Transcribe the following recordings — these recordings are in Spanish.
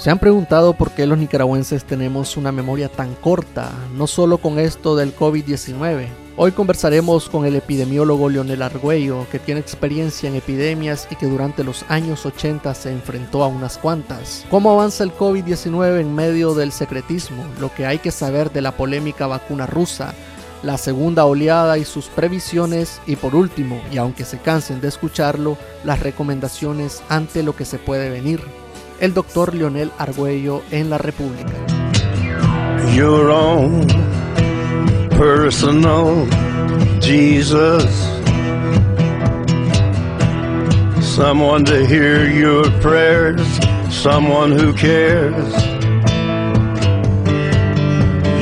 ¿Se han preguntado por qué los nicaragüenses tenemos una memoria tan corta, no solo con esto del COVID-19? Hoy conversaremos con el epidemiólogo Leonel Argüello, que tiene experiencia en epidemias y que durante los años 80 se enfrentó a unas cuantas. ¿Cómo avanza el COVID-19 en medio del secretismo? Lo que hay que saber de la polémica vacuna rusa, la segunda oleada y sus previsiones y por último, y aunque se cansen de escucharlo, las recomendaciones ante lo que se puede venir el doctor Leonel Argüello en la República. Your own personal Jesus. Someone to hear your prayers, someone who cares.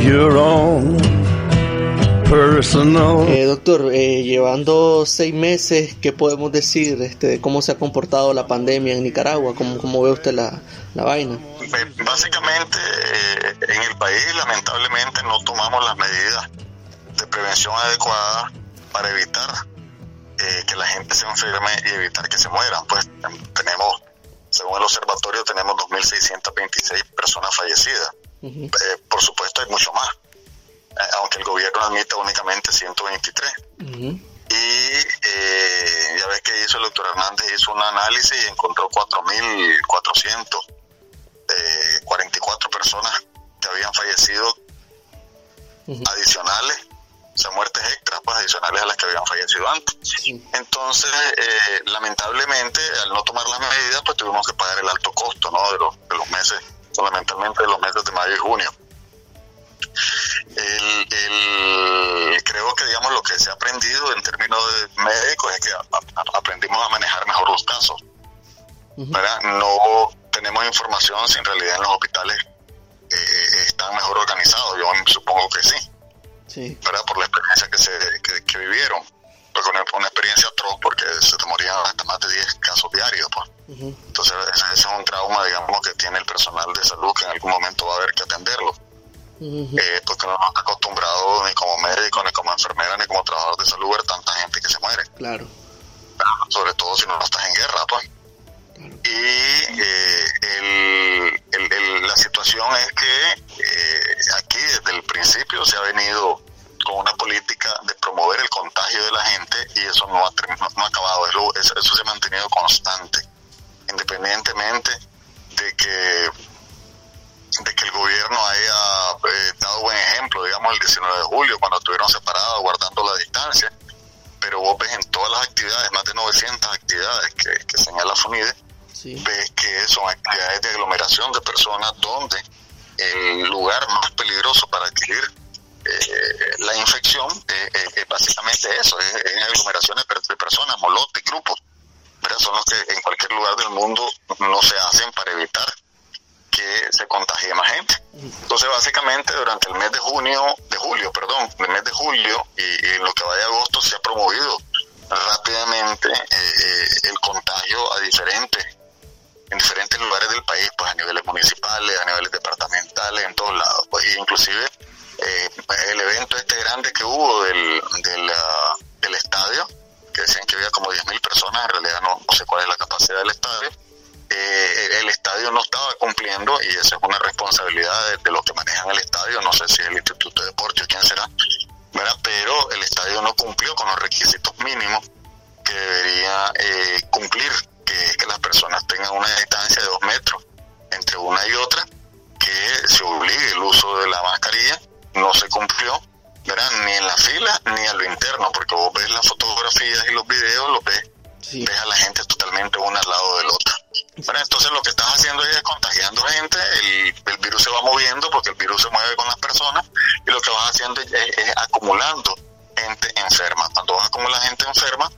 Your own eh, doctor, eh, llevando seis meses, ¿qué podemos decir este, de cómo se ha comportado la pandemia en Nicaragua? ¿Cómo, cómo ve usted la, la vaina? Básicamente, eh, en el país lamentablemente no tomamos las medidas de prevención adecuadas para evitar que la gente se enferme y evitar que se mueran. Pues tenemos, según el observatorio, tenemos 2.626 personas fallecidas. por supuesto, hay mucho más aunque el gobierno admite únicamente 123. Y eh, ya ves que hizo el doctor Hernández, hizo un análisis y encontró 4.444 eh, personas que habían fallecido adicionales, o sea, muertes extras, pues adicionales a las que habían fallecido antes. Entonces, eh, lamentablemente, al no tomar las medidas, pues tuvimos que pagar el alto costo, ¿no? De los, de los meses, fundamentalmente de los meses de mayo y junio el, creo que digamos lo que se ha aprendido en términos de médicos es que aprendimos a manejar mejor los casos. No tenemos información si en realidad en los hospitales eh, están mejor organizados. Yo supongo que sí. sí. Por la experiencia que, se, que, vivieron. Porque una, una experiencia atroz porque se te morían hasta más de 10 casos diarios. Pues. Entonces ese es un trauma, digamos, que tiene el personal de salud que en algún momento va a haber que atenderlo eh, porque no estamos acostumbrados ni como médico, ni como enfermera, ni como trabajador de salud ver tanta gente que se muere. Claro. Sobre todo si no estás en guerra, pues. Y eh, la situación es que eh, aquí desde el principio se ha venido con una política de promover el contagio de la gente y eso no ha, no, ha acabado, eso, eso se ha mantenido constante, independientemente de que de que el gobierno haya eh, dado buen ejemplo, digamos, el 19 de julio, cuando estuvieron separados, guardando la distancia, pero vos ves en todas las actividades, más de 900 actividades que, que señala FUNIDE, ves que son actividades de aglomeración de personas donde el lugar más peligroso para adquirir eh, la infección eh, es básicamente eso, es, en aglomeraciones de personas, molotes, grupos, pero son los que en cualquier lugar del mundo no se hacen para evitar que se contagie más gente. Entonces, básicamente, durante el mes de junio, de julio, perdón, el mes de julio y, en lo que va de agosto se ha promovido rápidamente eh, eh, el contagio a diferentes, en diferentes lugares del país, pues a niveles municipales, a niveles departamentales, en todos lados. Pues, inclusive eh, el evento este grande que hubo del, del, del estadio, que decían que había como 10.000 personas, en realidad no, no sé cuál es la capacidad del estadio, eh, el estadio no estaba cumpliendo y esa es una responsabilidad de, los que manejan el estadio, no sé si es el Instituto de Deportes o quién será, pero el estadio no cumplió con los requisitos mínimos que debería eh, cumplir, que que las personas tengan una distancia de dos metros entre una y otra, que se obligue el uso de la mascarilla, no se cumplió, ni en la fila ni a lo interno, porque vos ves las fotografías y los videos, los ves, ves a la gente totalmente una al lado del otro entonces lo que estás haciendo es contagiando gente, el, el, virus se va moviendo porque el virus se mueve con las personas y lo que vas haciendo es, acumulando gente enferma. Cuando vas a acumular gente enferma,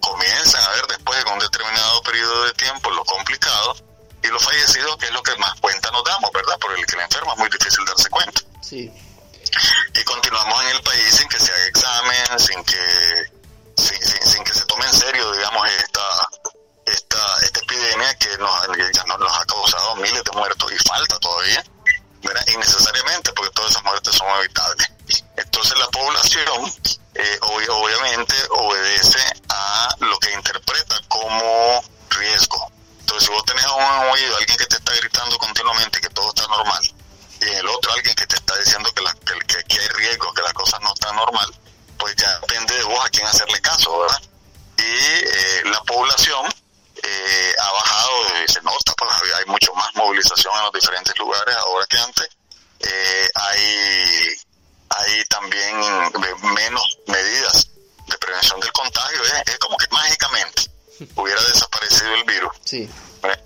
comienzan a ver después de un determinado periodo de tiempo lo complicado y los fallecidos, que es lo que más cuenta nos damos, ¿verdad? Por el que la enferma es muy difícil darse cuenta. Sí. Y continuamos en el país sin que se haga examen, sin que, sin, sin que se tome en serio, digamos, esta esta, esta epidemia que nos, ya nos, ha causado miles de muertos y falta todavía, ¿verdad? innecesariamente, porque todas esas muertes son evitables. Entonces la población eh, obviamente obedece a lo que interpreta como riesgo. Entonces si vos tenés a un oído, alguien que te está gritando continuamente que todo está normal, y en el otro alguien que te está diciendo que, la, que, que aquí hay riesgo, que las cosas no están normal, pues ya depende de vos a quién hacerle caso, ¿verdad? Y eh, la población eh, ha bajado, se nota, pues, hay mucho más movilización en los diferentes lugares ahora que antes. Eh, hay, hay también menos medidas de prevención del contagio, es, como que mágicamente hubiera desaparecido el virus. Eh,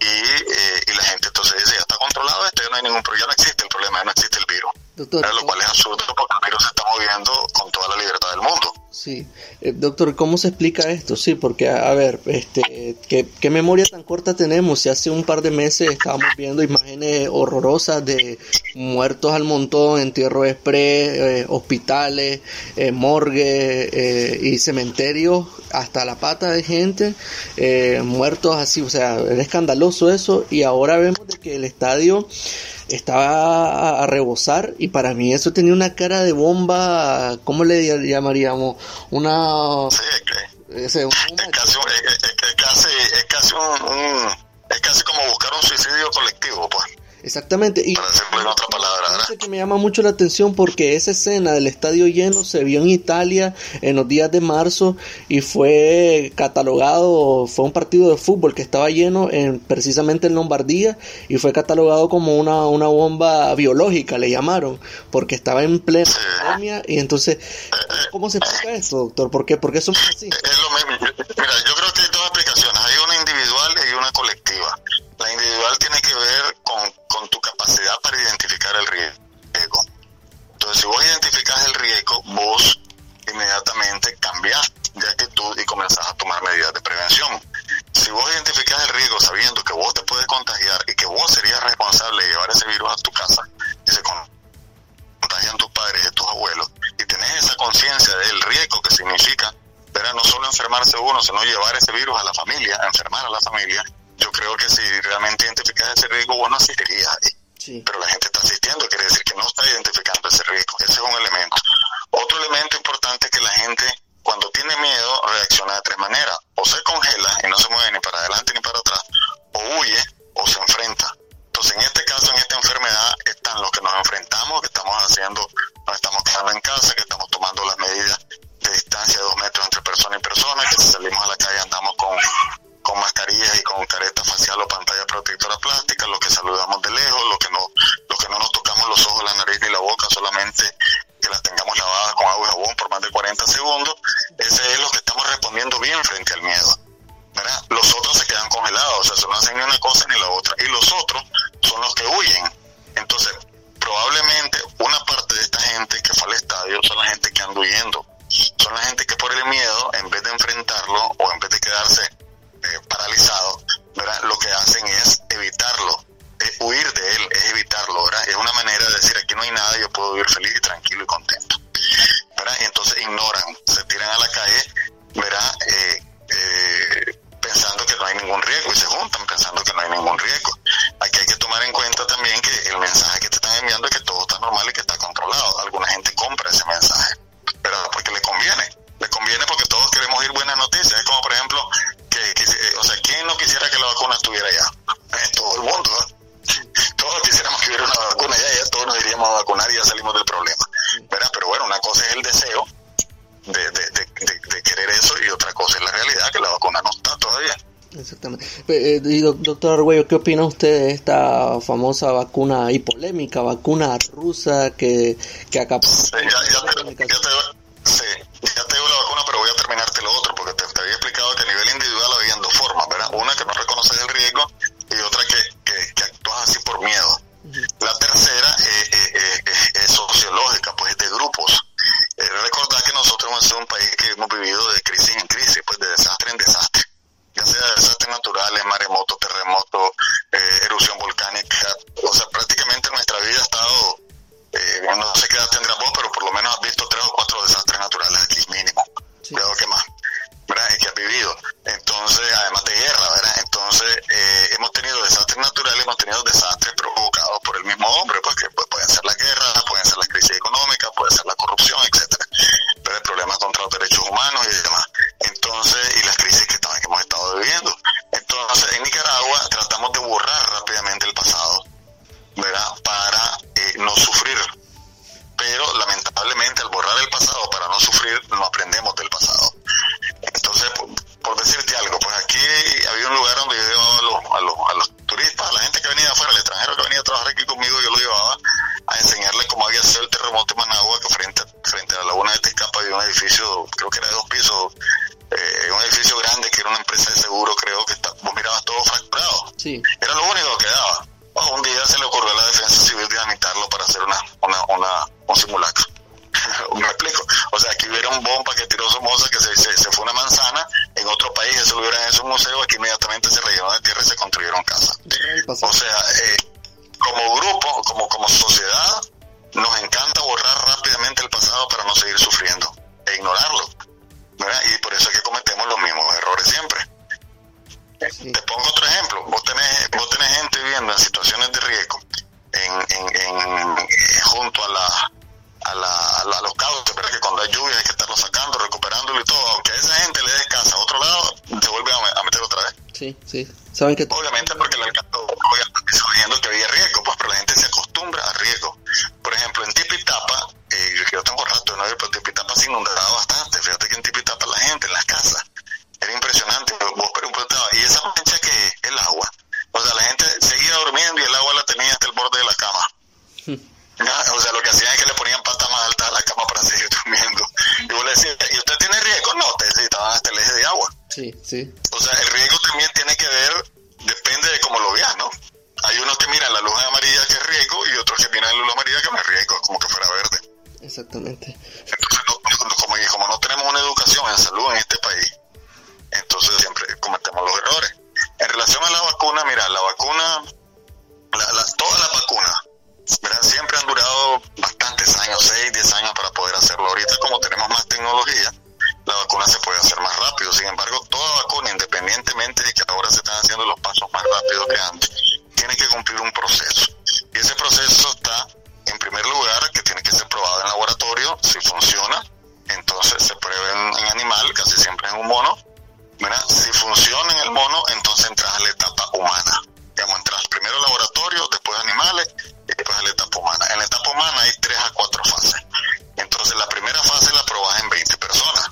y, eh, y, la gente entonces dice, ya está controlado esto, ya no hay ningún problema, ya no existe el problema, ya no existe el virus. Lo cual es absurdo porque el virus se está moviendo Sí, eh, doctor, ¿cómo se explica esto? Sí, porque a, ver, este, ¿qué, memoria tan corta tenemos? Si hace un par de meses estábamos viendo imágenes horrorosas de muertos al montón, entierro express, eh, hospitales, eh, morgue y cementerios, hasta la pata de gente, muertos así, o sea, era escandaloso eso y ahora vemos de que el estadio estaba a, rebosar y para mí eso tenía una cara de bomba, ¿cómo le llamaríamos? Una... Sí, es, es, casi, es, casi, un, es casi como buscar un suicidio colectivo, pues. Exactamente. Y otra palabra, que me llama mucho la atención porque esa escena del estadio lleno se vio en Italia en los días de marzo y fue catalogado, fue un partido de fútbol que estaba lleno en, precisamente en Lombardía y fue catalogado como una, una bomba biológica, le llamaron, porque estaba en plena pandemia y entonces, ¿cómo se explica esto, doctor? ¿Por qué, ¿Por qué somos así? Es lo mismo. Mira, yo creo que hay dos explicaciones, hay una individual y una colectiva. Que fue al estadio son la gente que anda huyendo. Son la gente que por el miedo, en vez de enfrentarlo o en vez de quedarse eh, paralizado, lo que hacen es evitarlo, es huir de él, es evitarlo, ¿verdad? es una manera de decir aquí no hay nada, yo puedo vivir feliz y tranquilo y contento. entonces ignoran, Eh, doctor Arguello, ¿qué opina usted de esta famosa vacuna y polémica vacuna rusa que, que. Sí. ¿Saben que Obviamente porque el alcalde está sabiendo que había riesgo, pues pero la gente se acostumbra a riesgo. Por ejemplo, en Tipitapa, eh, yo tengo rato no pero Tipitapa se inundaba bastante. Fíjate que en Tipitapa la gente, en las casas, era impresionante. Vos preguntabas, ¿y esa mancha que es? El agua. O sea, la gente seguía durmiendo y el agua la tenía hasta el borde de la cama. O sea, lo que hacían es que le ponían pata más alta a la cama para seguir durmiendo. Y vos le decías, ¿y usted tiene riesgo? No, te necesitaban hasta el eje de agua. Sí, sí. O sea, el riesgo también tiene que ver, depende de cómo lo veas, ¿no? Hay unos que miran la luz amarilla que es riesgo y otros que miran la luz amarilla que no es riesgo, como que fuera verde. Exactamente. Entonces, como, como no tenemos una educación en salud en este país, entonces siempre cometemos los errores. En relación a la vacuna, mira, la vacuna, la, todas las vacunas, siempre han durado bastantes años, 6, 10 años para poder hacerlo. Ahorita como tenemos más tecnología, la vacuna se puede hacer más rápido. Sin embargo, toda vacuna, independientemente de que ahora se están haciendo los pasos más rápidos que antes, tiene que cumplir un proceso. Y ese proceso está, en primer lugar, que tiene que ser probado en laboratorio, si funciona, entonces se prueba en, animal, casi siempre en un mono. Si funciona en el mono, entonces entras a la etapa humana. Digamos, entras primero al laboratorio, después animales y después a la etapa humana. En la etapa humana hay tres a cuatro fases. Entonces la primera fase la probas en 20 personas.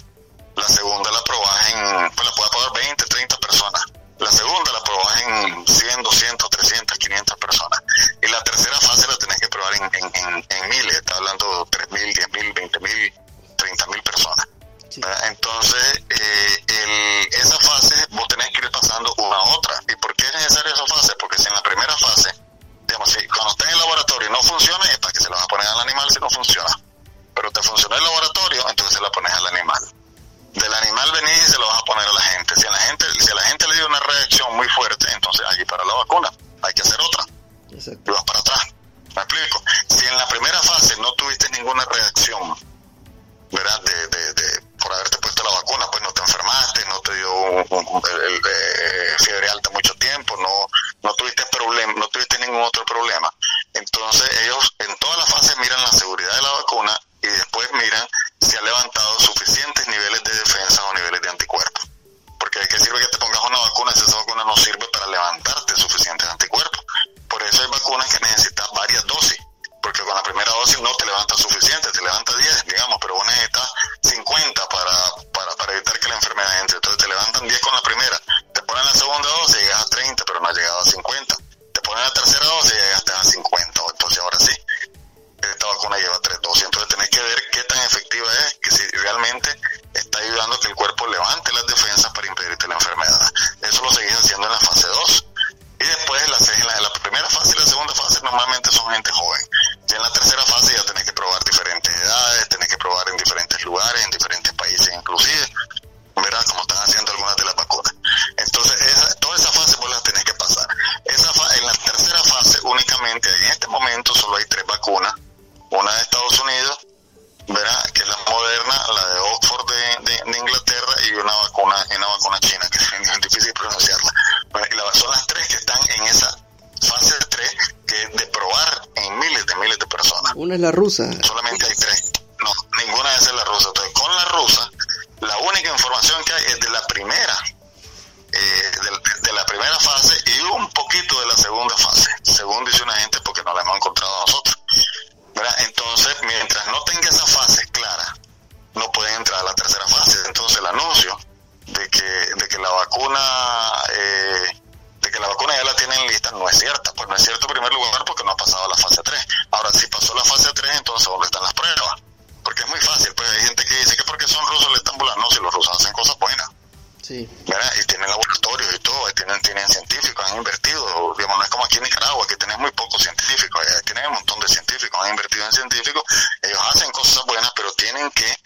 La segunda la probas en, pues la puedes probar 20, 30 personas. La segunda la probas en 100, 200, 300, 500 personas. Y la tercera fase la tenés que probar en, en, en, miles. Está hablando de 3.000, 10.000, 20.000, 30.000 personas. Entonces, eh, el, esa fase vos tenés que ir pasando una a otra. ¿Y por qué es necesaria esa fase? Porque si en la primera fase, digamos, si cuando está en el laboratorio y no funciona, es para que se la vas a poner al animal si no funciona. Pero te funcionó el laboratorio, entonces se la pones al animal. Del animal venís y se lo vas a poner a la gente. Si a la gente, si a la gente le dio una reacción muy fuerte, entonces aquí para la vacuna, hay que hacer otra. Y vas para atrás. ¿Me explico? Si en la primera fase no tuviste ninguna reacción, ¿verdad? De, de, de, por haberte puesto la vacuna, pues no te enfermaste, no te dio el, eh, de personas. Una es la rusa. Solamente hay tres. No, ninguna de esas es la rusa. Entonces, con la rusa, la única información que hay es de la primera, eh, de, la primera fase y un poquito de la segunda fase, según dice una gente, porque no la hemos encontrado nosotros. Entonces, mientras no tenga esa fase clara, no pueden entrar a la tercera fase. Entonces, el anuncio de que, de que la vacuna, no es cierta. Pues no es cierto en primer lugar porque no ha pasado la fase 3. Ahora, si pasó la fase 3, entonces ¿dónde están las pruebas? Porque es muy fácil. Pues hay gente que dice que porque son rusos le están burlando. No, si los rusos hacen cosas buenas. Sí. ¿verdad? Y tienen laboratorios y todo, y tienen, tienen científicos, han invertido, digamos, no es como aquí en Nicaragua, que tenemos muy pocos científicos, eh, tienen un montón de científicos, han invertido en científicos, ellos hacen cosas buenas, pero tienen que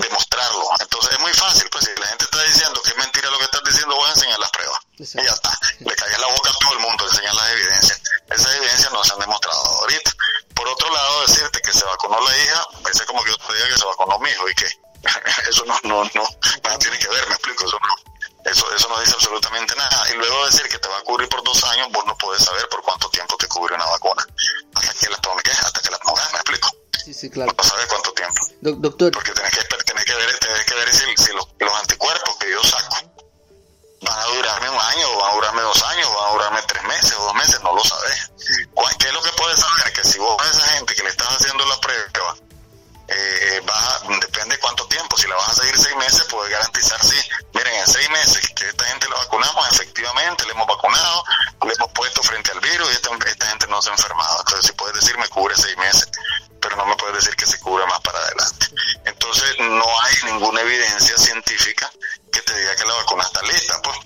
demostrarlo. Entonces es muy fácil, pues si la gente está diciendo que es mentira lo que estás diciendo, voy a enseñar las pruebas. Y ya está. Le cae la boca a todo el mundo enseñar las evidencias. Esas evidencias no se han demostrado ahorita. Por otro lado, decirte que se vacunó la hija, parece como que yo te diga que se vacunó mi hijo y que eso no, no, no, nada tiene que ver, me explico, eso no, eso, eso no dice absolutamente nada. Y luego decir que te va a cubrir por dos años, vos no puedes saber por cuánto tiempo te cubre una vacuna. Hasta que la tomes, hasta que la pongas, me explico. Sí, sí, claro. No sabes cuánto tiempo. doctor. Porque tenés que, tenés que ver, tenés que ver si, si los, los anticuerpos que yo saco van a durarme un año, o van a durarme dos años, o van a durarme tres meses o dos meses, no lo sabes. ¿Qué es lo que puedes saber? Que si vos a esa gente que le estás haciendo la prueba, eh, depende de cuánto tiempo, si la vas a seguir seis meses, puedes garantizar, sí, miren, en seis meses que esta gente la vacunamos, efectivamente, le hemos vacunado, le hemos puesto frente al virus y esta, esta gente no se ha enfermado. Entonces, si puedes decir, me cubre seis meses, pero no me puedes decir que se cubre más para adelante. Entonces, no hay ninguna evidencia científica que te diga que la vacuna está lista. Pues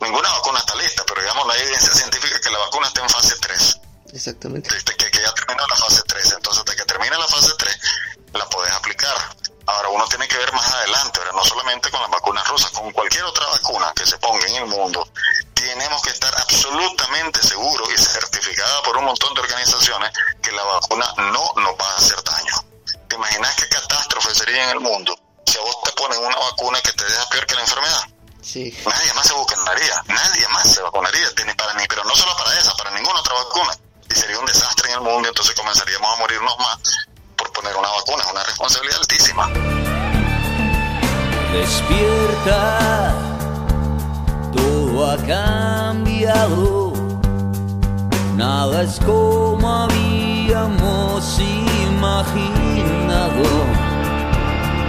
ninguna vacuna está lista, pero digamos, no hay evidencia científica que la vacuna esté en fase 3. Exactamente. Desde que, que ya terminó la fase 3. Entonces, hasta que termine la fase 3, la puedes aplicar. Ahora, uno tiene que ver más adelante, no solamente con las vacunas rusas, con cualquier otra vacuna que se ponga en el mundo, tenemos que estar absolutamente seguros y certificada por un montón de organizaciones que la vacuna no nos va a hacer daño. ¿Te imaginas qué catástrofe sería en el mundo si a vos te ponen una vacuna que te deja peor que la enfermedad? Sí. Nadie más se vacunaría, nadie más se vacunaría, ni para pero no solo para esa, para ninguna otra vacuna. Y sería un desastre en el mundo, entonces comenzaríamos a morirnos más poner una vacuna, es una responsabilidad altísima. Despierta, todo ha cambiado, nada es como habíamos imaginado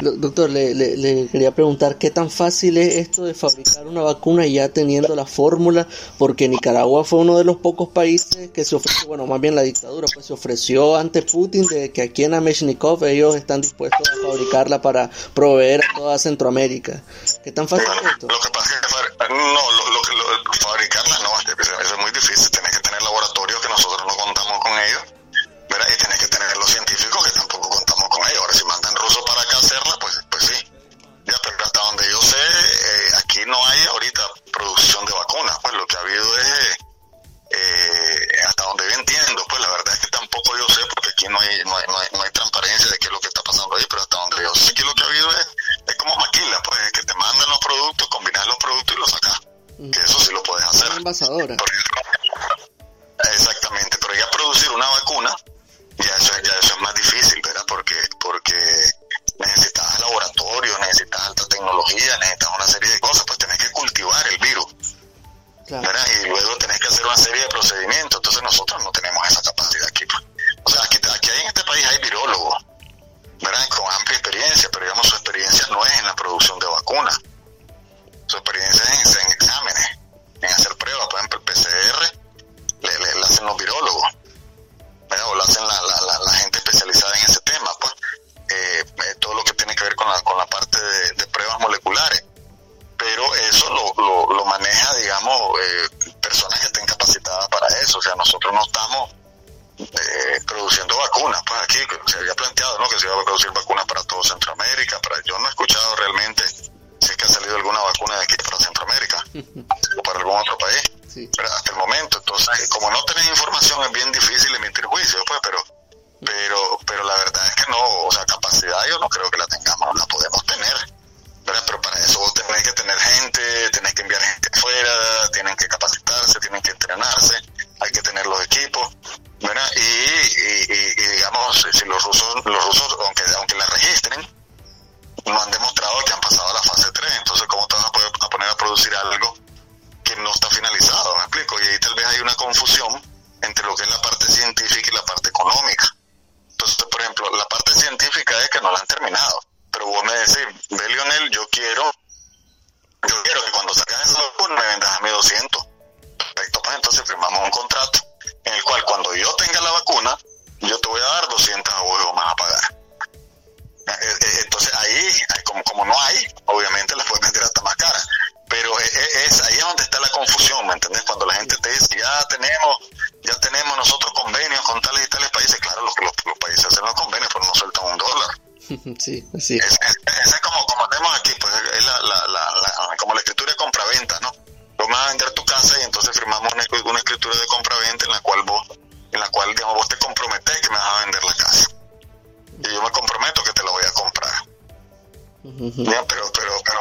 Doctor, le, le, quería preguntar qué tan fácil es esto de fabricar una vacuna ya teniendo la fórmula, porque Nicaragua fue uno de los pocos países que se ofreció, bueno, más bien la dictadura, pues se ofreció ante Putin de que aquí en Ameshnikov ellos están dispuestos a fabricarla para proveer a toda Centroamérica. ¿Qué tan fácil es esto? Lo que pasa es que no, lo, fabricarla no, es muy difícil, tienes que tener laboratorios que nosotros no contamos con ellos, y tienes que tener los científicos que tampoco para acá a hacerla, pues, pues sí. Ya, pero hasta donde yo sé, eh, aquí no hay ahorita producción de vacunas. Pues lo que ha habido es, eh, hasta donde yo entiendo, pues la verdad es que tampoco yo sé, porque aquí no hay, no hay, no hay, transparencia de qué es lo que está pasando ahí, pero hasta donde yo sé que lo que ha habido es, es como maquila, pues es que te mandan los productos, combinas los productos y los sacas. Que eso sí lo puedes hacer. Envasadora. Exactamente, pero ya producir una vacuna, ya eso, ya eso es más difícil, ¿verdad? Porque, porque necesitas laboratorio, necesitas alta tecnología, necesitas una serie de cosas, pues tenés que cultivar el virus. ¿verdad? Y luego tenés que hacer una serie de procedimientos, entonces nosotros no tenemos esa capacidad aquí. Pues. O sea, aquí, aquí en este país hay virólogos, me vendas a 1200. Perfecto, pues entonces firmamos un contrato en el cual cuando yo tenga la vacuna, yo te voy a dar 200 euros más a pagar. Eh, eh, eh, entonces ahí, como, como no hay, obviamente las puedes vender hasta más caras. Pero e, e, es, ahí es donde está la confusión, ¿me entendés? Cuando la gente te dice, ya tenemos ya tenemos nosotros convenios con tales y tales países, claro, los, los, los países hacen los convenios, pero no sueltan un dólar. sí, sí. Es, es, es, como, como tenemos aquí, pues es la, la, la, como la escritura de compra-venta, ¿no? Vamos a vender tu casa y entonces firmamos una, una escritura de compra-venta en la cual vos, en la cual, digamos, vos te comprometés que me vas a vender la casa. Y yo me comprometo que te la voy a comprar. Uh -huh. ya, pero, pero, pero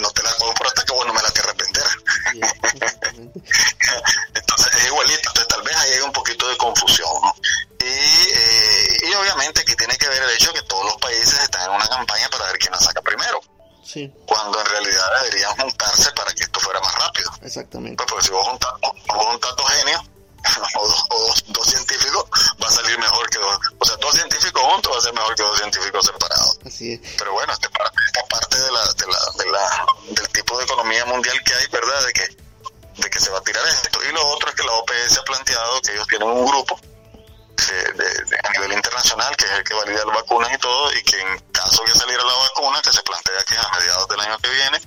no te la compro hasta que vos no me la quieras vender. entonces es igualito, entonces tal vez ahí hay un poquito de confusión, ¿no? Y, eh, y obviamente aquí tiene que ver el hecho que todos los países están en una campaña para ver quién la saca primero. Sí. Cuando en realidad deberían juntarse para que esto fuera más rápido. Exactamente. Pues porque si vos juntas, vos juntas dos genios o, dos, o dos, dos, científicos, va a salir mejor que dos. O sea, dos científicos juntos va a ser mejor que dos científicos separados. Así es. Pero bueno, esta parte, esta parte de la, de la, de la, del tipo de economía mundial que hay, ¿verdad? De que, de que se va a tirar esto. Y lo otro es que la OPS ha planteado que ellos tienen un grupo de, de, de, internacional, que es el que valida las vacunas y todo, y que en caso que saliera la vacuna, que se plantea que a mediados del año que viene,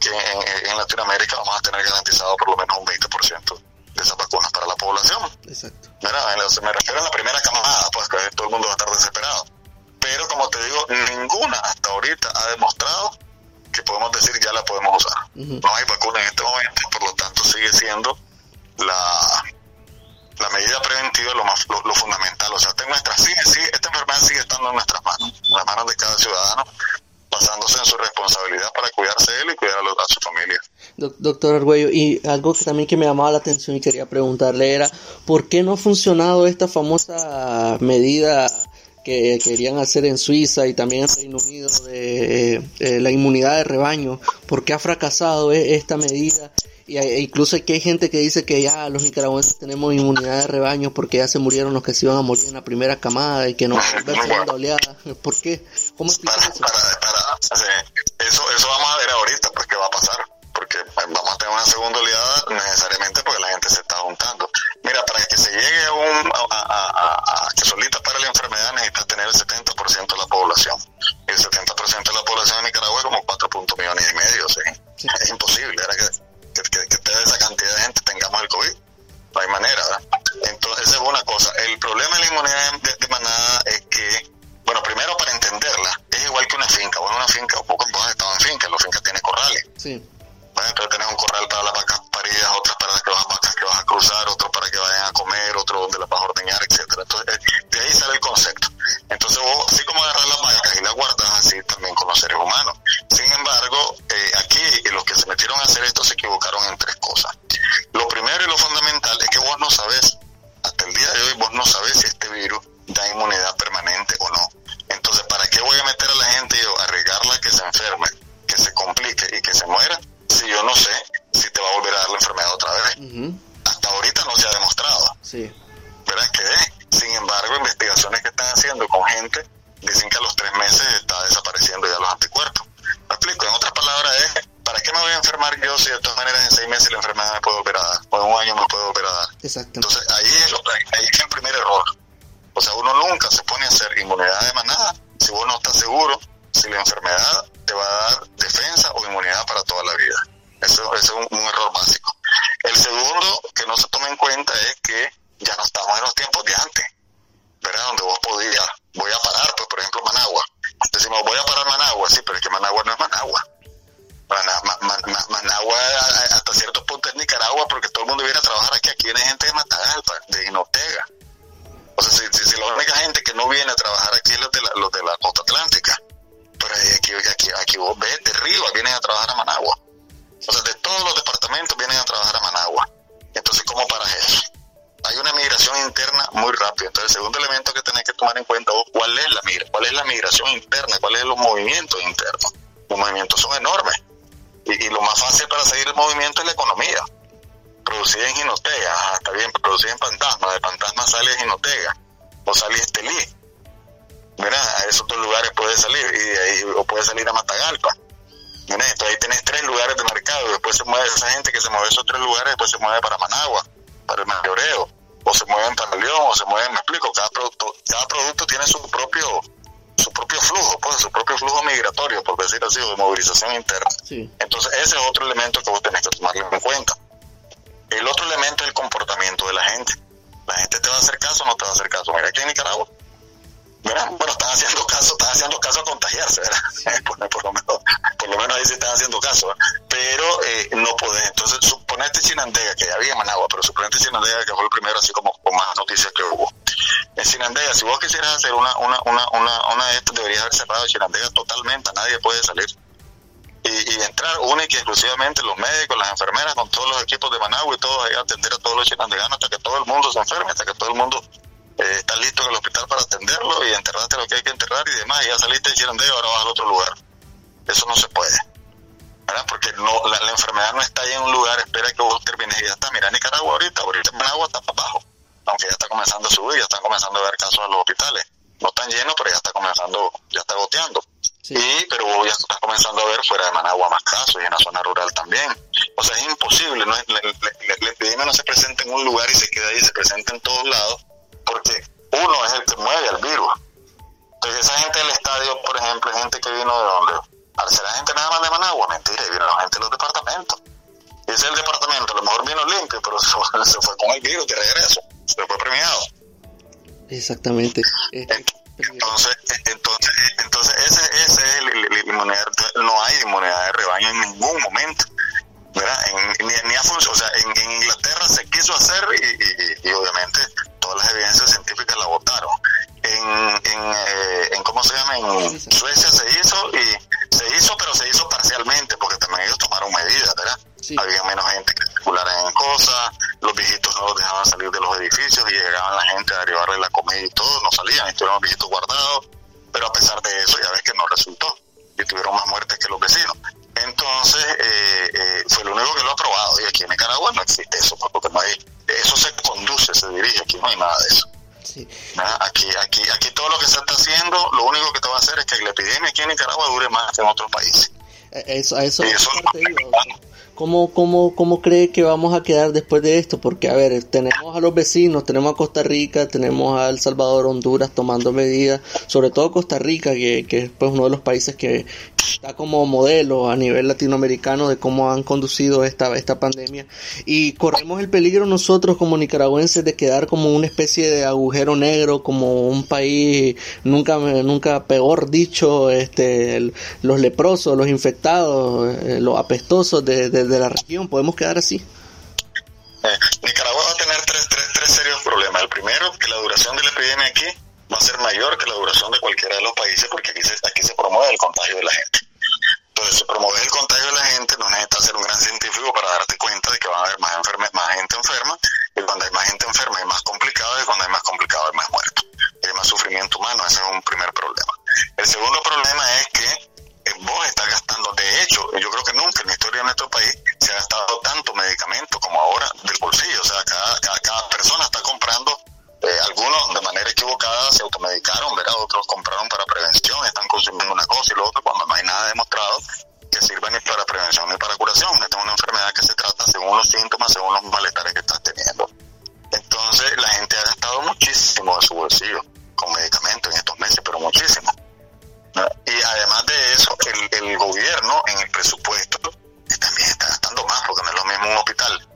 que en, en Latinoamérica vamos a tener garantizado por lo menos un 20% de esas vacunas para la población. Exacto. Mira, me refiero a la primera camada, pues que todo el mundo va a estar desesperado. Pero como te digo, ninguna hasta ahorita ha demostrado que podemos decir ya la podemos usar. Uh -huh. No hay vacuna en este momento, por lo tanto sigue siendo la la medida preventiva lo más lo, fundamental. O sea, esta, nuestra, sigue, sigue, esta enfermedad sigue estando en nuestras manos, en las manos de cada ciudadano, basándose en su responsabilidad para cuidarse él y cuidar a, los, a su familia. Doctor Argüello, y algo que también que me llamaba la atención y quería preguntarle era, ¿por qué no ha funcionado esta famosa medida que querían hacer en Suiza y también en Reino Unido de eh, la inmunidad de rebaño? ¿Por qué ha fracasado esta medida? Y hay, incluso aquí hay gente que dice que ya los nicaragüenses tenemos inmunidad de rebaño porque ya se murieron los que se iban a morir en la primera camada y que no va a segunda oleada. ¿Por qué? ¿Cómo para, eso? Para, para, eso? Eso vamos a ver ahorita, qué va a pasar. Porque vamos a tener una segunda oleada necesariamente porque la gente se está juntando. Mira, para que se llegue a, un, a, a, a, a que solita para la enfermedad necesitas tener el 70% de la población. El 70% Entonces ese es otro elemento que vos tenés que tomarlo en cuenta. El otro elemento es el comportamiento de la gente. La gente te va a hacer caso o no te va a hacer caso. Mira aquí en Nicaragua. Mira, bueno, están haciendo caso, están haciendo caso a contagiarse, ¿verdad? por, lo menos, por lo menos ahí sí están haciendo caso, pero eh, no podés. Entonces, suponete Chinandega, que ya había en Managua, pero suponete Chinandega, que fue el primero, así como con más noticias que hubo. En Chinandega, si vos quisieras hacer una, una, una, una, una de estas, deberías haber cerrado Chinandega totalmente, nadie puede salir y, entrar única y exclusivamente los médicos, las enfermeras, con todos los equipos de Managua y todo, ahí atender a todos los chinandeganos hasta que todo el mundo se enferme, hasta que todo el mundo eh, está listo en el hospital para atenderlo y enterrarte lo que hay que enterrar y demás, y ya saliste de Chirandega, ahora vas al otro lugar. Eso no se puede. Porque no, la, enfermedad no está ahí en un lugar, espera que vos termines y ya está. Mira, Nicaragua ahorita, ahorita Managua está para abajo, aunque ya está comenzando a subir, ya están comenzando a ver casos en los hospitales. No están llenos, pero ya está comenzando, ya está goteando. Y, pero ya está comenzando a ver fuera de Managua más casos y en la zona rural también. O sea, es imposible, no, la, epidemia no se presenta en un lugar y se queda ahí, se presenta en todos lados, porque uno es el que mueve al virus. Entonces, esa gente del estadio, por ejemplo, gente que vino de dónde? ¿Será gente nada más de Managua? Mentira, vino la gente de los departamentos. Y ese es el departamento, a lo mejor vino limpio, pero se fue, se fue con el virus de regreso, se fue premiado. Exactamente. Entonces, entonces, entonces ese, ese es el, inmunidad, no hay inmunidad de rebaño en ningún momento. ¿verdad? En, ni, ni o sea, en, Inglaterra se quiso hacer y, y, obviamente todas las evidencias científicas la votaron. En, en, eh, en, ¿cómo se llama? En Suecia se hizo y se hizo, pero se hizo parcialmente porque también ellos tomaron medidas, ¿verdad? Había eso ya ves que no resultó y tuvieron más muertes que los vecinos. Entonces, eh, eh, fue lo único que lo ha aprobado y aquí en Nicaragua no existe eso, porque no hay, eso se conduce, se dirige, aquí no hay nada de eso. Aquí, aquí, aquí todo lo que se está haciendo, lo único que te va a hacer es que la epidemia aquí en Nicaragua dure más que en otros países. Eh, eso, eso, eso ¿Cómo, cómo, ¿Cómo cree que vamos a quedar después de esto? Porque, a ver, tenemos a los vecinos, tenemos a Costa Rica, tenemos a El Salvador, Honduras tomando medidas, sobre todo Costa Rica, que, que es pues, uno de los países que está como modelo a nivel latinoamericano de cómo han conducido esta, esta pandemia. Y corremos el peligro nosotros como nicaragüenses de quedar como una especie de agujero negro, como un país nunca, nunca peor dicho, este, los leprosos, los infectados, eh, los apestosos de de la región. ¿Podemos quedar así? Eh, Nicaragua va a tener tres, tres, tres serios problemas. El primero, que la duración de la epidemia aquí va a ser mayor que la duración de cualquiera de los países porque aquí se, aquí se promueve el contagio de la gente. Se promueve el contagio de la gente, no necesitas ser un gran científico para darte cuenta de que va a haber más, enferme, más gente enferma, y cuando hay más gente enferma es más complicado, y cuando hay más complicado hay más muertos. Hay más sufrimiento humano, ese es un primer problema. El segundo problema es que vos estás gastando. De hecho, yo creo que nunca en la historia de nuestro país se ha gastado tanto medicamento como ahora del bolsillo. O sea, cada, cada, persona está comprando, eh, algunos de manera equivocada se automedicaron, ¿verdad? Otros compraron para prevención, están consumiendo una cosa y lo otro cuando no hay nada demostrado que sirva ni para prevención ni para curación. Esta es una enfermedad que se trata según los síntomas, según los malestares que estás teniendo. Entonces, la gente ha gastado muchísimo de su bolsillo con medicamentos en estos meses, pero muchísimo. Y además de eso, el, el gobierno en el presupuesto también está gastando más, porque no es lo mismo un hospital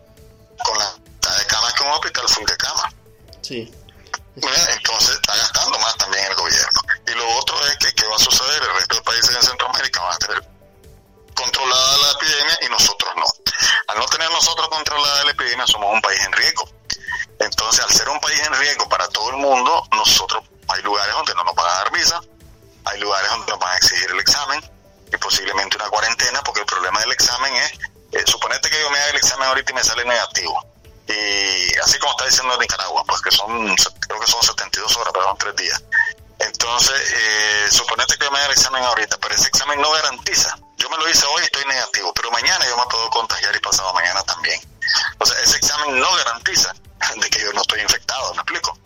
con la de camas que un hospital full de cama. Sí. Entonces está gastando más también el gobierno. Y lo otro es que qué va a suceder, el resto de países en Centroamérica van a tener controlada la epidemia y nosotros no. Al no tener nosotros controlada la epidemia, somos un país en riesgo. Entonces, al ser un país en riesgo para todo el mundo, nosotros hay lugares donde no nos van a dar visa, hay lugares donde nos van a exigir el examen y posiblemente una cuarentena, porque el problema del examen es, eh, suponete que yo me haga el examen ahorita y me sale negativo. Y así como está diciendo Nicaragua, pues que son, creo que son 72 horas, perdón, tres días. Entonces, eh, suponete que yo me haga el examen ahorita, pero ese examen no garantiza. Yo me lo hice hoy y estoy negativo, pero mañana yo me puedo contagiar y pasado mañana también. O sea, ese examen no garantiza de que yo no estoy infectado, ¿me explico?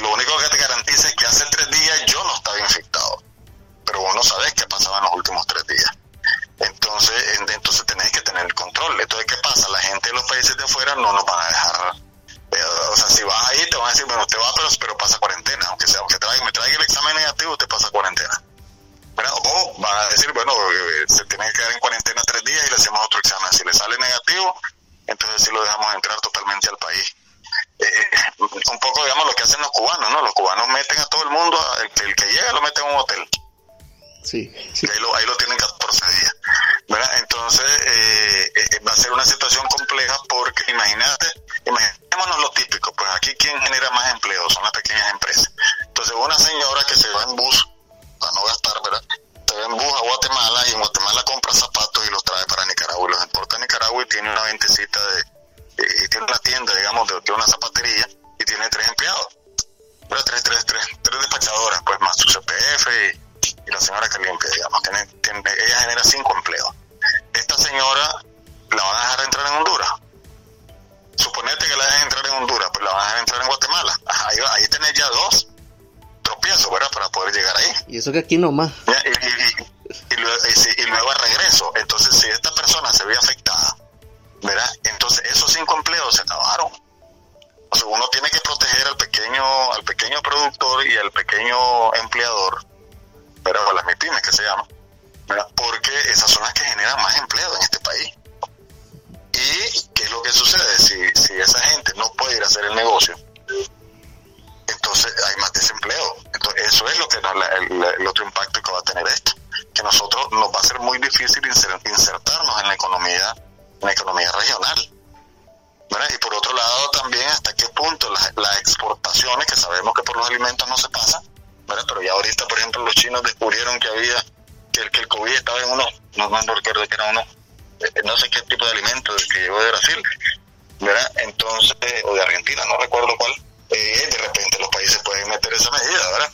lo único que te garantiza es que hace tres días yo no estaba infectado, pero vos no sabés qué pasaba en los últimos tres días. Entonces, entonces tenés que tener el control. Entonces, ¿qué pasa? La gente de los países de afuera no nos van a dejar. Eh, o sea, si vas ahí, te van a decir, bueno, usted va, pero, pero pasa cuarentena. Aunque sea, aunque traiga, me traiga el examen negativo, te pasa cuarentena. O van a decir, bueno, eh, se tiene que quedar en cuarentena tres días y le hacemos otro examen. Si le sale negativo, entonces sí lo dejamos entrar totalmente al país. eh, un poco, digamos, lo que hacen los cubanos, ¿no? Los cubanos meten a todo el mundo, el, que llega lo meten en un hotel. Sí, Ahí, lo, ahí lo tienen 14 días. Entonces, eh, eh, va a ser una situación compleja porque imagínate, imaginémonos lo típico, pues aquí quien genera más empleo son las pequeñas empresas. Entonces, una señora que se va en bus, para no gastar, ¿verdad? Se va en bus a Guatemala y en Guatemala compra zapatos y los trae para Nicaragua y los importa a Nicaragua y tiene una ventecita de y tiene una tienda, digamos, de, una zapatería y tiene tres empleados. Tres, tres, tres, tres despachadoras, pues más su CPF y, la señora que limpia, digamos. Tiene, tiene, ella genera cinco empleos. Esta señora la van a dejar entrar en Honduras. Suponete que la dejen entrar en Honduras, pues la van a dejar entrar en Guatemala. ahí, ahí tenés ya dos tropiezos, ¿verdad? Para poder llegar ahí. Y eso que aquí nomás. Y, y, y, luego, y, luego al regreso. Entonces, si esta persona se ve afectada ¿verdad? Entonces esos cinco empleos se acabaron. O sea, uno tiene que proteger al pequeño, al pequeño productor y al pequeño empleador, ¿verdad? O las MIPIMES que se llaman, ¿verdad? Porque esas son las que generan más empleo en este país. ¿Y qué es lo que sucede? Si, si esa gente no puede ir a hacer el negocio, entonces hay más desempleo. Entonces, eso es lo que el, otro impacto que va a tener esto. Que nosotros nos va a ser muy difícil insertarnos en la economía la economía regional. Y por otro lado también hasta qué punto las, exportaciones, que sabemos que por los alimentos no se pasa, pero ya ahorita, por ejemplo, los chinos descubrieron que había, que, el, que el COVID estaba en uno, no, no recuerdo que era uno, eh, no sé qué tipo de alimento que llegó de Brasil, ¿verdad? Entonces, o de Argentina, no recuerdo cuál, eh, de repente los países pueden meter esa medida, ¿verdad?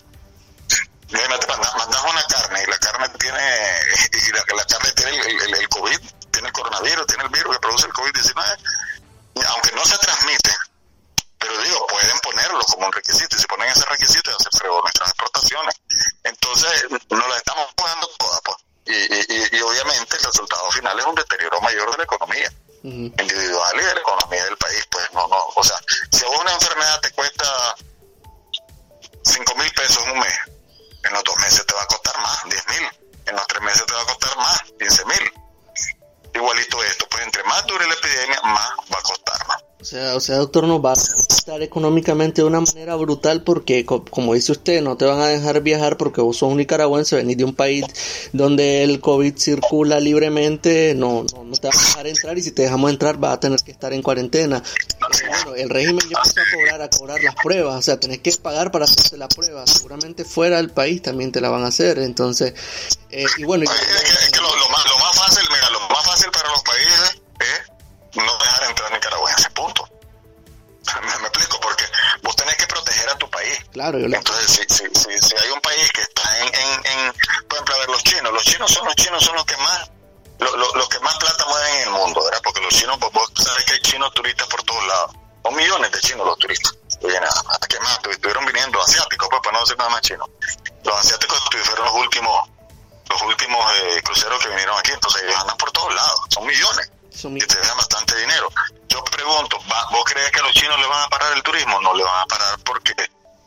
Mandas una carne y la carne tiene, y la, carne tiene el, el COVID, tiene el coronavirus, tiene el virus que produce el COVID-19, aunque no se transmite, digo, pueden ponerlo como un requisito, y si ponen ese requisito, se fregó nuestras exportaciones. Entonces, nos la estamos jugando toda, pues. Y, y, obviamente el resultado final es un deterioro mayor de la economía individual y de la economía del país. Pues no, no, o sea, si una enfermedad te cuesta 5 mil pesos en un mes, en los dos meses te va a costar más, 10 mil, en los tres meses te va a costar más, 15 mil igualito esto, pues entre más dure la epidemia, más va a costar más. O sea, o sea, doctor, nos va a afectar económicamente de una manera brutal porque, como dice usted, no te van a dejar viajar porque vos sos un nicaragüense, venís de un país donde el COVID circula libremente, no, no, te van a dejar entrar y si te dejamos entrar vas a tener que estar en cuarentena. Bueno, el régimen ya empezó a cobrar, a cobrar las pruebas, o sea, tenés que pagar para hacerse la prueba. Seguramente fuera del país también te la van a hacer, entonces, eh, y bueno. Es que, lo, más, lo más fácil, mira, lo más fácil para los países es no dejar entrar nicaragüenses, punto. Me, explico, porque vos tenés que proteger a tu país. Claro, Entonces, si, si, si, hay un país que está en, en, por ejemplo, a ver, los chinos, los chinos son los chinos, son los que más, los que más plata mueven en el mundo, ¿verdad? Porque los chinos, vos, sabés que hay chinos turistas por todos lados. Son millones de chinos los turistas. Oye, nada, ¿qué más? Estuvieron viniendo asiáticos, pues, para no decir nada más chinos. Los asiáticos fueron los últimos, los últimos eh, cruceros que vinieron aquí, entonces ellos andan por todos lados, son millones y te dejan bastante dinero. Yo pregunto, ¿vos crees que a los chinos le van a parar el turismo? No le van a parar porque,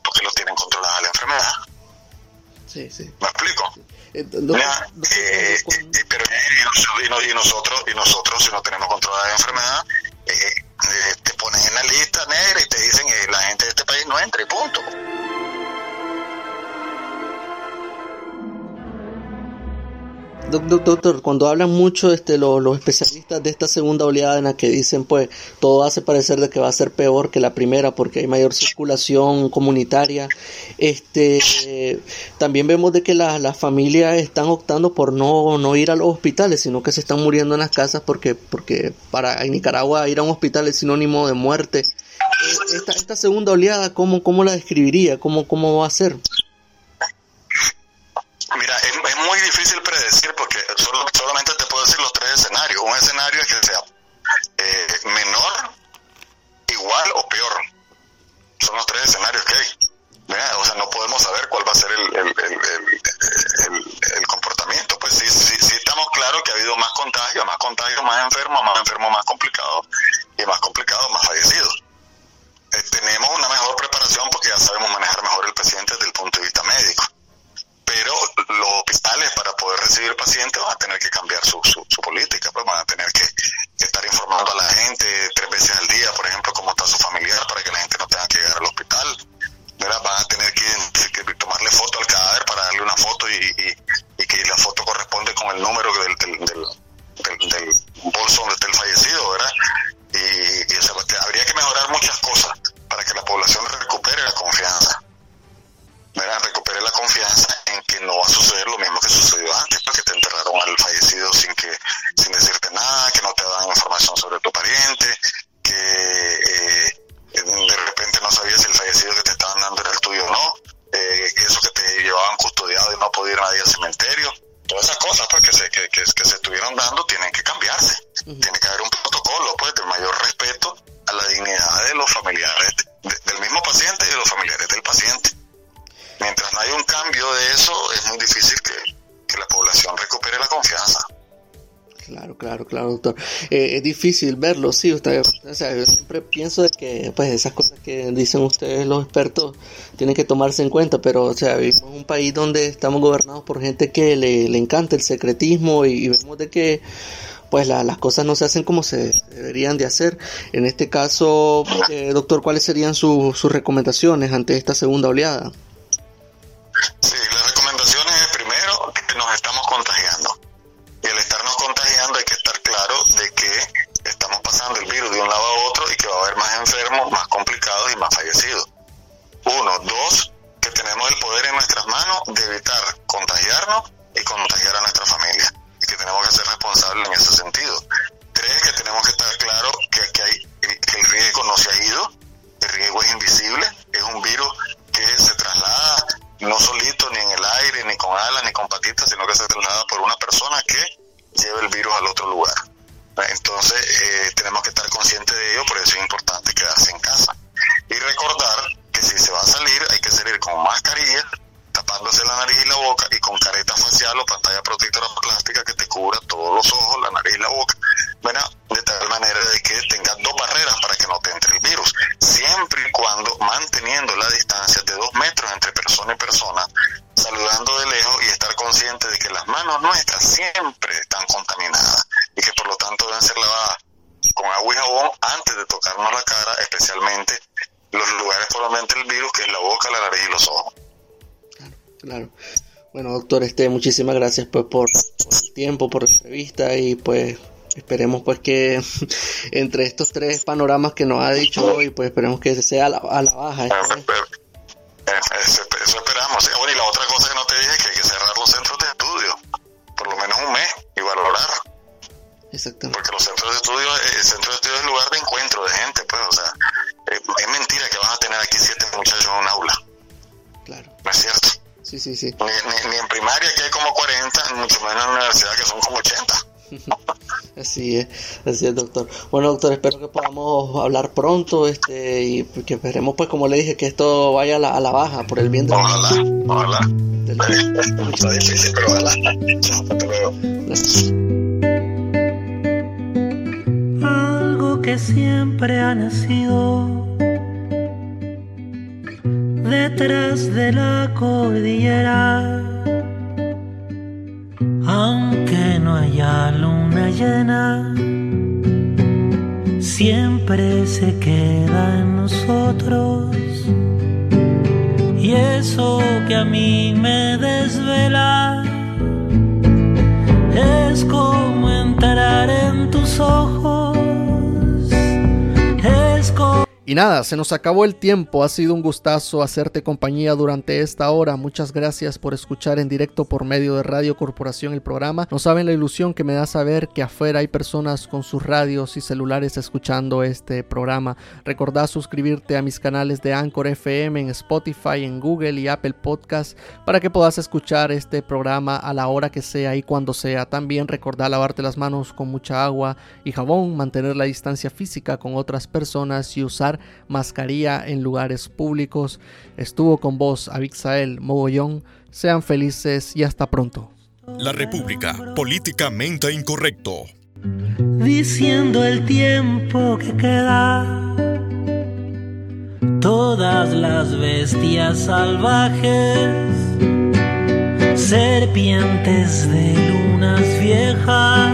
porque lo tienen controlada la enfermedad. Sí, sí. ¿Me explico? Eh, eh, eh, pero y, nosotros y nosotros si no tenemos controlada la enfermedad te ponen en la lista negra y te dicen que la gente de este país no entra y punto Doctor, cuando hablan mucho este, los, especialistas de esta segunda oleada en la que dicen pues todo hace parecer de que va a ser peor que la primera porque hay mayor circulación comunitaria, este, también vemos de que las familias están optando por no, no ir a los hospitales, sino que se están muriendo en las casas porque, porque para en Nicaragua ir a un hospital es sinónimo de muerte. Eh, esta, esta segunda oleada, ¿cómo, cómo la describiría? ¿Cómo, cómo va a ser? Mira, es, muy difícil predecir porque solo, solamente te puedo decir los tres escenarios. Un escenario es que sea eh, menor, Mientras no haya un cambio de eso, es muy difícil que, la población recupere la confianza. Claro, claro, claro, doctor. Eh, es difícil verlo, sí. Usted, o sea, yo siempre pienso de que, pues, esas cosas que dicen ustedes, los expertos, tienen que tomarse en cuenta. Pero, o sea, vivimos un país donde estamos gobernados por gente que le, le encanta el secretismo y, vemos de que, pues, las cosas no se hacen como se deberían de hacer. En este caso, eh, doctor, ¿cuáles serían sus recomendaciones ante esta segunda oleada? Sí, las recomendaciones es primero que nos estamos contagiando y al estarnos contagiando hay que estar claro de que estamos pasando el virus de un lado a otro y que va a haber más enfermos, más complicados y más fallecidos. Uno. Dos, que tenemos el poder en nuestras manos de evitar contagiarnos y contagiar a nuestra familia. Y que tenemos que ser responsables en ese sentido. Tres, que tenemos que estar claro que, que, hay, que el riesgo no se ha ido, el riesgo es invisible, es un virus que se traslada no solito, ni en el aire, ni con alas, ni con patitas, sino que se traslada por una persona que lleva el virus al otro lugar. Entonces, eh, tenemos que estar conscientes de ello, por eso es importante quedarse en casa. Y recordar que si se va a salir, hay que salir con mascarilla, tapándose la nariz y la boca, y con careta facial o pantalla protectora plástica que te cubra todos los ojos, la nariz y la boca. Doctor, este, muchísimas gracias pues por, por el tiempo, por la entrevista y pues Esperemos pues que entre estos tres panoramas que nos ha dicho hoy, pues esperemos que sea a la, a la baja. Eso, esperamos. Bueno, y la otra cosa que no te dije es que hay que cerrar los centros de estudio, por lo menos un mes, y valorar. Exactamente. Porque los centros de estudio, eh, el centro de estudio es el lugar de encuentro de gente, pues, o sea, eh, es mentira que vas a tener aquí siete muchachos en un aula. Claro. No es cierto. Sí, sí, sí. Ni, ni en primaria que hay como 40, mucho menos en la universidad que son como 80. Así es, así es, doctor. Bueno, doctor, espero que podamos hablar pronto este y que esperemos, pues, como le dije, que esto vaya a la, a la baja por el bien de Ojalá, ojalá. Está difícil, pero ojalá. Hasta luego. Algo que siempre ha nacido detrás de la cordillera aunque no haya luna llena, siempre se queda en nosotros. Y eso que a mí me desvela es como entrar en tus ojos. Y nada, se nos acabó el tiempo, ha sido un gustazo hacerte compañía durante esta hora, muchas gracias por escuchar en directo por medio de Radio Corporación el programa, no saben la ilusión que me da saber que afuera hay personas con sus radios y celulares escuchando este programa, recordá suscribirte a mis canales de Anchor FM en Spotify, en Google y Apple Podcast para que puedas escuchar este programa a la hora que sea y cuando sea, también recordá lavarte las manos con mucha agua y jabón, mantener la distancia física con otras personas y usar mascarilla en lugares públicos. Estuvo con vos Abixael Mogollón. Sean felices y hasta pronto. La República, políticamente incorrecto. Diciendo el tiempo que queda, todas las bestias salvajes serpientes de lunas viejas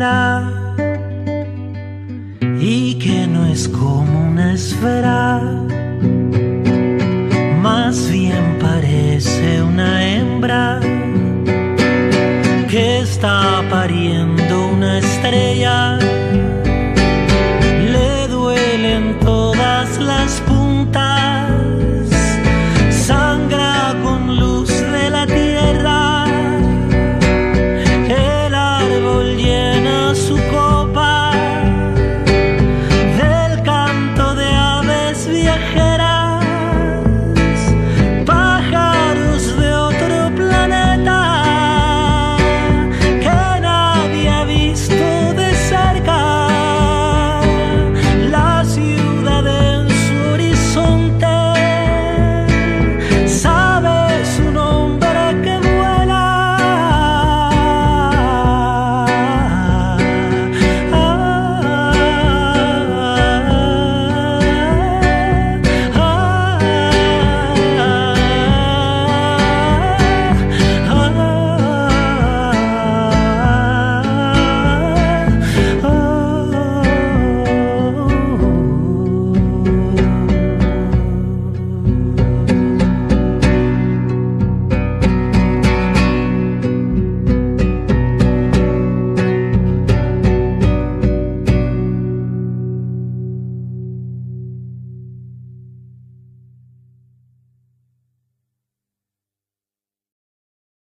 cordillera